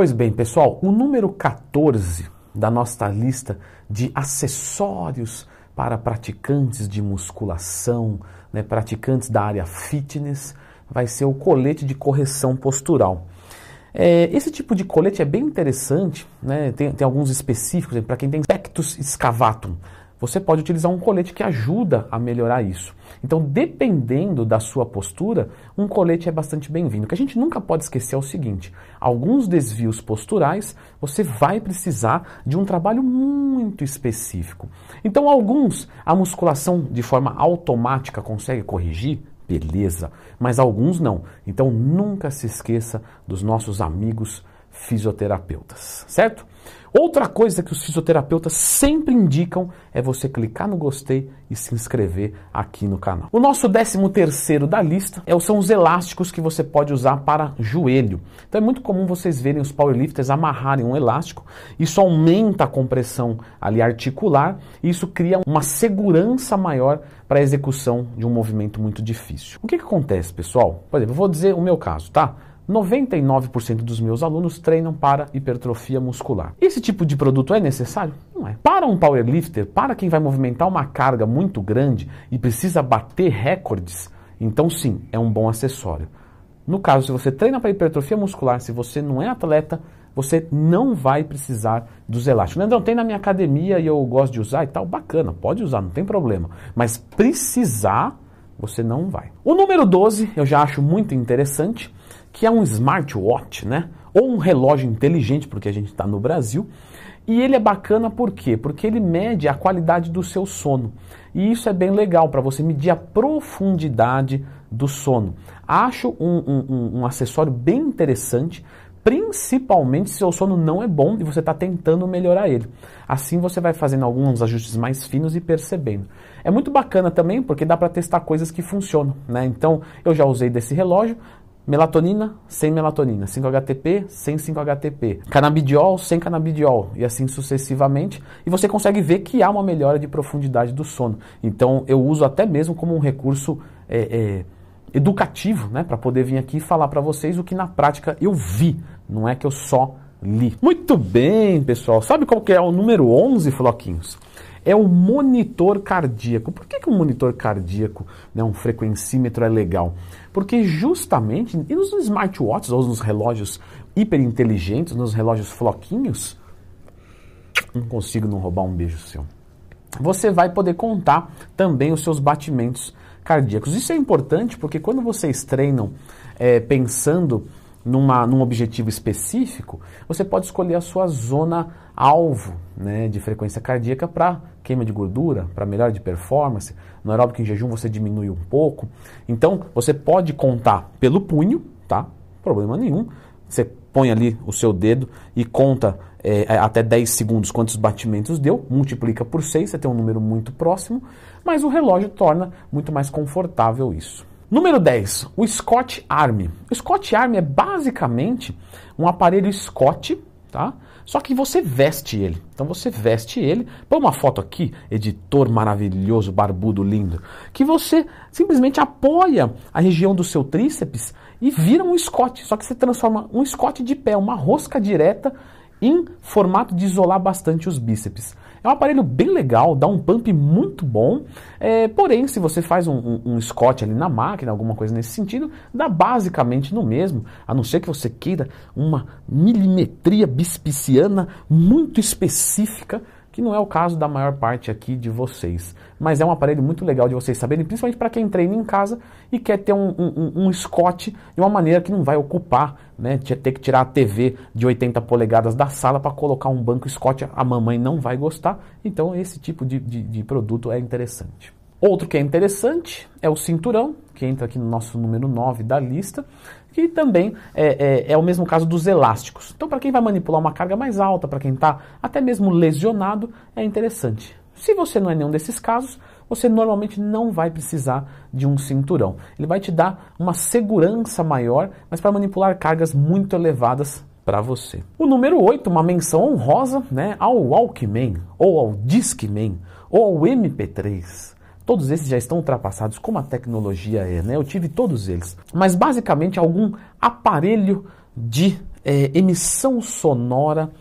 Pois bem, pessoal, o número 14 da nossa lista de acessórios para praticantes de musculação, né, praticantes da área fitness, vai ser o colete de correção postural. É, esse tipo de colete é bem interessante, né? tem, tem alguns específicos, para quem tem pectus excavatum, você pode utilizar um colete que ajuda a melhorar isso. Então, dependendo da sua postura, um colete é bastante bem-vindo. O que a gente nunca pode esquecer é o seguinte: alguns desvios posturais você vai precisar de um trabalho muito específico. Então, alguns a musculação de forma automática consegue corrigir, beleza, mas alguns não. Então, nunca se esqueça dos nossos amigos fisioterapeutas, certo? Outra coisa que os fisioterapeutas sempre indicam é você clicar no gostei e se inscrever aqui no canal. O nosso décimo terceiro da lista é, são os elásticos que você pode usar para joelho. Então é muito comum vocês verem os powerlifters amarrarem um elástico. Isso aumenta a compressão ali articular e isso cria uma segurança maior para a execução de um movimento muito difícil. O que, que acontece, pessoal? Por exemplo, eu vou dizer o meu caso, tá? 99% dos meus alunos treinam para hipertrofia muscular. Esse tipo de produto é necessário? Não é. Para um powerlifter, para quem vai movimentar uma carga muito grande e precisa bater recordes, então sim, é um bom acessório. No caso, se você treina para hipertrofia muscular, se você não é atleta, você não vai precisar dos elásticos. Não, tem na minha academia e eu gosto de usar e tal, bacana, pode usar, não tem problema. Mas precisar, você não vai. O número 12 eu já acho muito interessante que é um smartwatch, né? Ou um relógio inteligente, porque a gente está no Brasil. E ele é bacana por quê? Porque ele mede a qualidade do seu sono. E isso é bem legal para você medir a profundidade do sono. Acho um, um, um acessório bem interessante, principalmente se seu sono não é bom e você está tentando melhorar ele. Assim você vai fazendo alguns ajustes mais finos e percebendo. É muito bacana também porque dá para testar coisas que funcionam. Né? Então eu já usei desse relógio, Melatonina sem melatonina, 5-HTP sem 5-HTP, canabidiol sem canabidiol e assim sucessivamente. E você consegue ver que há uma melhora de profundidade do sono. Então eu uso até mesmo como um recurso é, é, educativo, né, para poder vir aqui e falar para vocês o que na prática eu vi, não é que eu só li. Muito bem, pessoal. Sabe qual que é o número 11, floquinhos? É o monitor cardíaco. Por que, que um monitor cardíaco, né, um frequencímetro é legal? Porque justamente e nos smartwatches ou nos relógios hiperinteligentes, nos relógios floquinhos, não consigo não roubar um beijo seu. Você vai poder contar também os seus batimentos cardíacos. Isso é importante porque quando vocês treinam é, pensando numa, num objetivo específico, você pode escolher a sua zona alvo né, de frequência cardíaca para queima de gordura, para melhora de performance. No aeróbico em jejum você diminui um pouco. Então você pode contar pelo punho, tá? Problema nenhum. Você põe ali o seu dedo e conta é, até 10 segundos quantos batimentos deu, multiplica por 6, você tem um número muito próximo, mas o relógio torna muito mais confortável isso. Número 10, o Scott Arm. O Scott Arm é basicamente um aparelho Scott, tá? Só que você veste ele. Então você veste ele. Põe uma foto aqui, editor maravilhoso, barbudo, lindo, que você simplesmente apoia a região do seu tríceps e vira um Scott. Só que você transforma um Scott de pé, uma rosca direta em formato de isolar bastante os bíceps. É um aparelho bem legal, dá um pump muito bom, é, porém, se você faz um, um, um, Scott ali na máquina, alguma coisa nesse sentido, dá basicamente no mesmo, a não ser que você queira uma milimetria bispiciana muito específica que não é o caso da maior parte aqui de vocês. Mas é um aparelho muito legal de vocês saberem, principalmente para quem treina em casa e quer ter um, um, um, Scott de uma maneira que não vai ocupar, né? Ter que tirar a TV de 80 polegadas da sala para colocar um banco Scott, a mamãe não vai gostar. Então esse tipo de, de, de produto é interessante. Outro que é interessante é o cinturão, que entra aqui no nosso número 9 da lista que também é, é, é, o mesmo caso dos elásticos. Então, para quem vai manipular uma carga mais alta, para quem está até mesmo lesionado, é interessante. Se você não é nenhum desses casos, você normalmente não vai precisar de um cinturão. Ele vai te dar uma segurança maior, mas para manipular cargas muito elevadas para você. O número 8, uma menção honrosa né, ao Walkman, ou ao Discman, ou ao MP3. Todos esses já estão ultrapassados, como a tecnologia é, né? Eu tive todos eles. Mas basicamente algum aparelho de é, emissão sonora.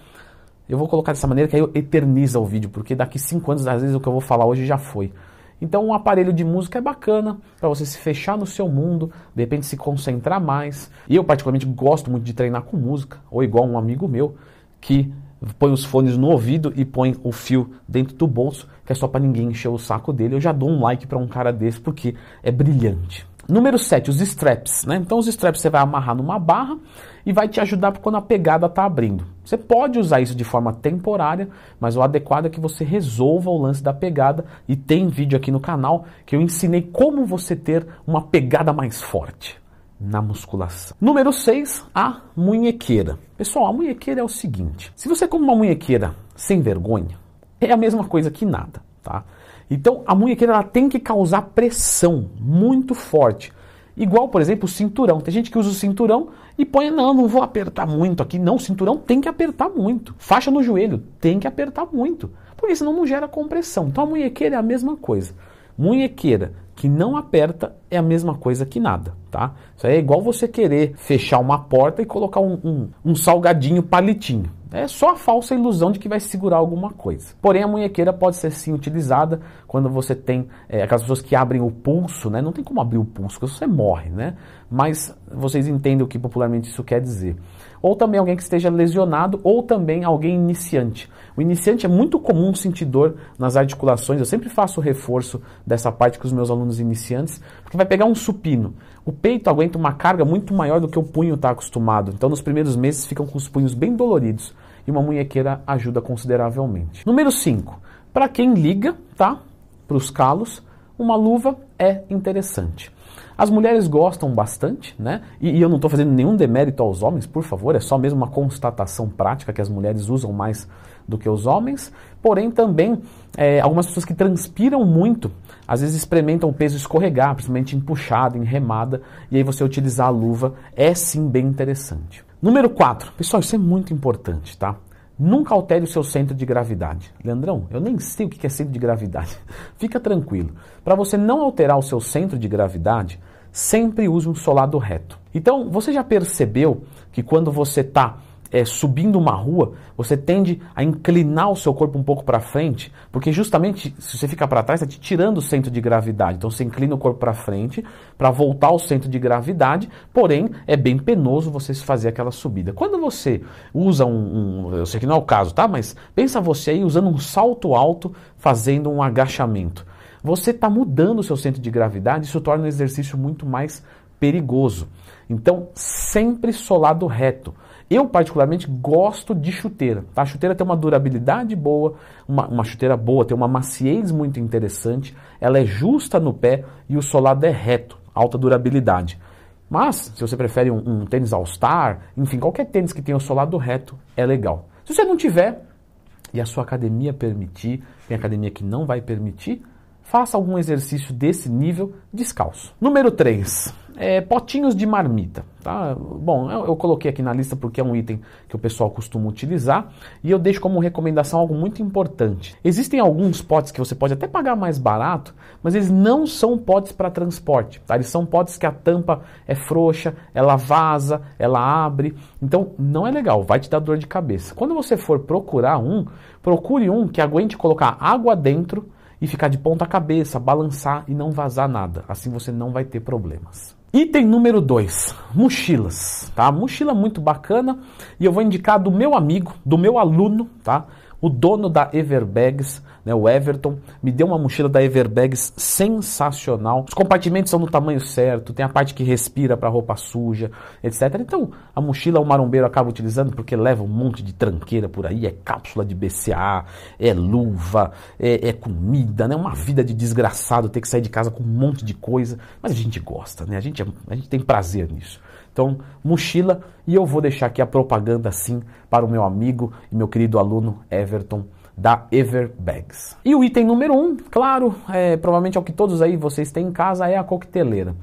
Eu vou colocar dessa maneira que aí eterniza o vídeo, porque daqui cinco anos, às vezes, o que eu vou falar hoje já foi. Então, um aparelho de música é bacana para você se fechar no seu mundo, de repente se concentrar mais. E eu, particularmente, gosto muito de treinar com música, ou igual um amigo meu que põe os fones no ouvido e põe o fio dentro do bolso, que é só para ninguém encher o saco dele. Eu já dou um like para um cara desse porque é brilhante. Número 7, os straps. Né? Então, os straps você vai amarrar numa barra e vai te ajudar quando a pegada está abrindo. Você pode usar isso de forma temporária, mas o adequado é que você resolva o lance da pegada. E tem vídeo aqui no canal que eu ensinei como você ter uma pegada mais forte na musculação. Número 6, a munhequeira. Pessoal, a munhequeira é o seguinte: se você come uma munhequeira sem vergonha, é a mesma coisa que nada, tá? Então a munhequeira ela tem que causar pressão muito forte. Igual, por exemplo, o cinturão. Tem gente que usa o cinturão e põe, não, não vou apertar muito aqui. Não, o cinturão tem que apertar muito. Faixa no joelho, tem que apertar muito. Porque senão não gera compressão. Então a munhequeira é a mesma coisa. Munhequeira que não aperta é a mesma coisa que nada, tá? Isso aí é igual você querer fechar uma porta e colocar um, um, um salgadinho palitinho. É só a falsa ilusão de que vai segurar alguma coisa. Porém, a munhequeira pode ser sim utilizada quando você tem é, aquelas pessoas que abrem o pulso, né? Não tem como abrir o pulso, porque você morre, né? Mas vocês entendem o que popularmente isso quer dizer ou também alguém que esteja lesionado, ou também alguém iniciante. O iniciante é muito comum sentir dor nas articulações, eu sempre faço o reforço dessa parte com os meus alunos iniciantes, porque vai pegar um supino. O peito aguenta uma carga muito maior do que o punho está acostumado, então nos primeiros meses ficam com os punhos bem doloridos e uma munhequeira ajuda consideravelmente. Número 5. Para quem liga, tá? Para os calos, uma luva é interessante. As mulheres gostam bastante, né? E, e eu não estou fazendo nenhum demérito aos homens, por favor, é só mesmo uma constatação prática que as mulheres usam mais do que os homens. Porém, também é, algumas pessoas que transpiram muito, às vezes experimentam o peso escorregar, principalmente em puxada, em remada, e aí você utilizar a luva é sim bem interessante. Número 4. Pessoal, isso é muito importante, tá? Nunca altere o seu centro de gravidade. Leandrão, eu nem sei o que é centro de gravidade. Fica tranquilo. Para você não alterar o seu centro de gravidade, sempre use um solado reto. Então, você já percebeu que quando você está é, subindo uma rua, você tende a inclinar o seu corpo um pouco para frente, porque justamente se você ficar para trás, está te tirando o centro de gravidade. Então você inclina o corpo para frente para voltar ao centro de gravidade, porém é bem penoso você fazer aquela subida. Quando você usa um, um eu sei que não é o caso, tá? Mas pensa você aí usando um salto alto, fazendo um agachamento você está mudando o seu centro de gravidade, isso torna o exercício muito mais perigoso. Então, sempre solado reto. Eu, particularmente, gosto de chuteira. Tá? A chuteira tem uma durabilidade boa, uma, uma, chuteira boa, tem uma maciez muito interessante, ela é justa no pé e o solado é reto, alta durabilidade. Mas, se você prefere um, um tênis All-Star, enfim, qualquer tênis que tenha o solado reto é legal. Se você não tiver e a sua academia permitir, tem academia que não vai permitir, faça algum exercício desse nível descalço. Número 3, é, potinhos de marmita. Tá? Bom, eu, eu, coloquei aqui na lista porque é um item que o pessoal costuma utilizar e eu deixo como recomendação algo muito importante. Existem alguns potes que você pode até pagar mais barato, mas eles não são potes para transporte. Tá? Eles são potes que a tampa é frouxa, ela vaza, ela abre. Então não é legal, vai te dar dor de cabeça. Quando você for procurar um, procure um que aguente colocar água dentro e ficar de ponta cabeça, balançar e não vazar nada. Assim você não vai ter problemas. Item número 2, mochilas, tá? Mochila muito bacana e eu vou indicar do meu amigo, do meu aluno, tá? O dono da Everbags, né, o Everton, me deu uma mochila da Everbags sensacional. Os compartimentos são no tamanho certo, tem a parte que respira para roupa suja, etc. Então, a mochila o marombeiro acaba utilizando porque leva um monte de tranqueira por aí, é cápsula de BCA, é luva, é, é comida, né? Uma vida de desgraçado ter que sair de casa com um monte de coisa, mas a gente gosta, né? A gente, a gente tem prazer nisso. Então, mochila, e eu vou deixar aqui a propaganda sim para o meu amigo e meu querido aluno Everton da Everbags. E o item número um, claro, é, provavelmente é o que todos aí vocês têm em casa, é a coqueteleira.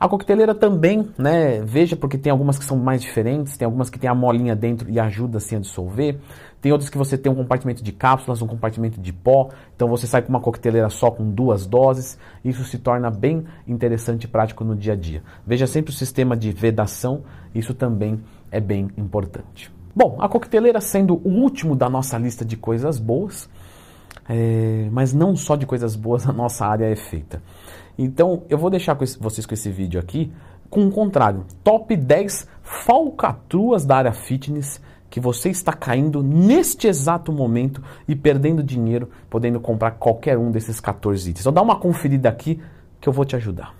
A coqueteleira também, né, veja porque tem algumas que são mais diferentes, tem algumas que tem a molinha dentro e ajuda assim a dissolver. Tem outras que você tem um compartimento de cápsulas, um compartimento de pó, então você sai com uma coqueteleira só com duas doses. Isso se torna bem interessante e prático no dia a dia. Veja sempre o sistema de vedação, isso também é bem importante. Bom, a coqueteleira sendo o último da nossa lista de coisas boas, é, mas não só de coisas boas a nossa área é feita. Então eu vou deixar com esse, vocês com esse vídeo aqui com o contrário, top 10 falcatruas da área fitness que você está caindo neste exato momento e perdendo dinheiro, podendo comprar qualquer um desses 14 itens. Então dá uma conferida aqui que eu vou te ajudar.